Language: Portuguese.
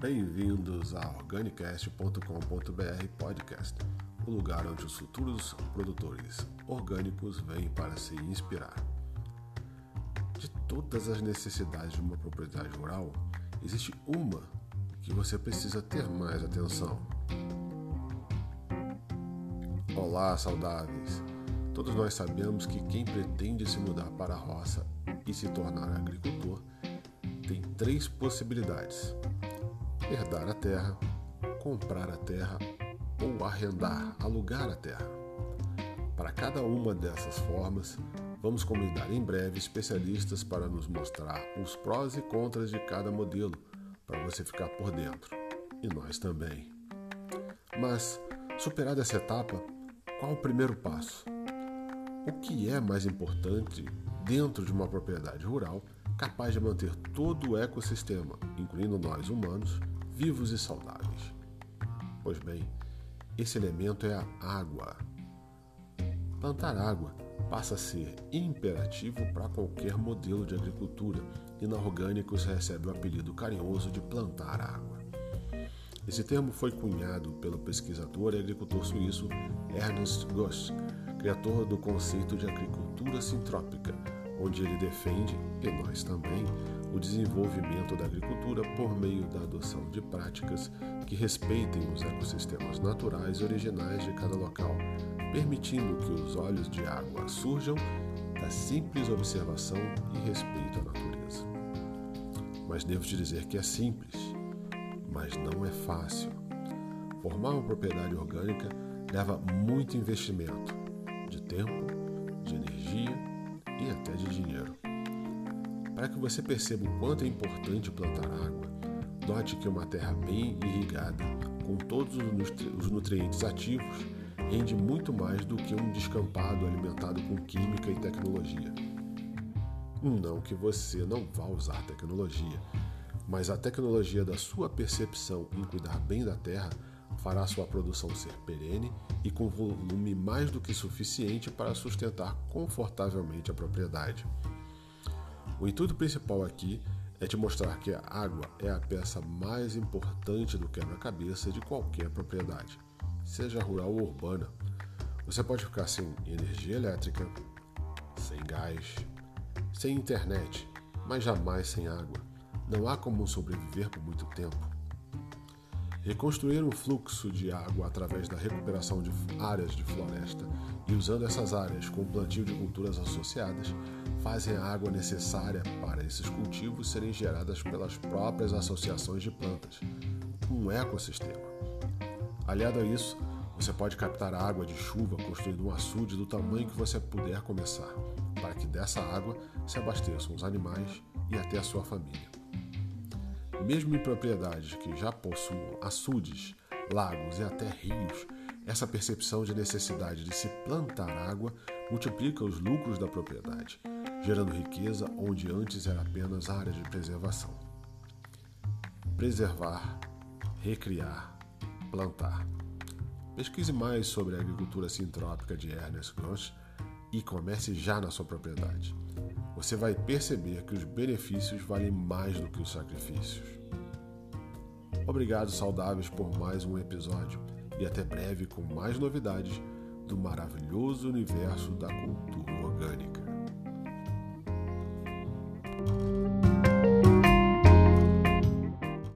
Bem-vindos a organicast.com.br podcast, o lugar onde os futuros produtores orgânicos vêm para se inspirar. De todas as necessidades de uma propriedade rural, existe uma que você precisa ter mais atenção. Olá, saudáveis! Todos nós sabemos que quem pretende se mudar para a roça e se tornar agricultor tem três possibilidades: herdar a terra, comprar a terra ou arrendar, alugar a terra. Para cada uma dessas formas, vamos convidar em breve especialistas para nos mostrar os prós e contras de cada modelo, para você ficar por dentro. E nós também. Mas, superada essa etapa, qual o primeiro passo? O que é mais importante dentro de uma propriedade rural capaz de manter todo o ecossistema, incluindo nós humanos, vivos e saudáveis? Pois bem, esse elemento é a água. Plantar água passa a ser imperativo para qualquer modelo de agricultura e na Orgânicos recebe o apelido carinhoso de plantar água. Esse termo foi cunhado pelo pesquisador e agricultor suíço Ernst Gosch, criador do conceito de agricultura sintrópica, onde ele defende, e nós também, o desenvolvimento da agricultura por meio da adoção de práticas que respeitem os ecossistemas naturais e originais de cada local, permitindo que os olhos de água surjam da simples observação e respeito à natureza. Mas devo te dizer que é simples, mas não é fácil. Formar uma propriedade orgânica leva muito investimento de tempo, de energia e até de dinheiro. Para que você perceba o quanto é importante plantar água, note que uma terra bem irrigada, com todos os nutrientes ativos, rende muito mais do que um descampado alimentado com química e tecnologia. Não que você não vá usar tecnologia, mas a tecnologia da sua percepção em cuidar bem da terra fará sua produção ser perene e com volume mais do que suficiente para sustentar confortavelmente a propriedade. O intuito principal aqui é te mostrar que a água é a peça mais importante do quebra-cabeça de qualquer propriedade, seja rural ou urbana. Você pode ficar sem energia elétrica, sem gás, sem internet, mas jamais sem água. Não há como sobreviver por muito tempo. Reconstruir um fluxo de água através da recuperação de áreas de floresta e usando essas áreas com plantio de culturas associadas fazem a água necessária para esses cultivos serem geradas pelas próprias associações de plantas, um ecossistema. Aliado a isso, você pode captar a água de chuva construindo um açude do tamanho que você puder começar, para que dessa água se abasteçam os animais e até a sua família. Mesmo em propriedades que já possuam açudes, lagos e até rios, essa percepção de necessidade de se plantar água multiplica os lucros da propriedade, gerando riqueza onde antes era apenas área de preservação. Preservar, recriar, plantar. Pesquise mais sobre a agricultura sintrópica de Ernest Grosch e comece já na sua propriedade. Você vai perceber que os benefícios valem mais do que os sacrifícios. Obrigado, saudáveis, por mais um episódio e até breve com mais novidades do maravilhoso universo da cultura orgânica.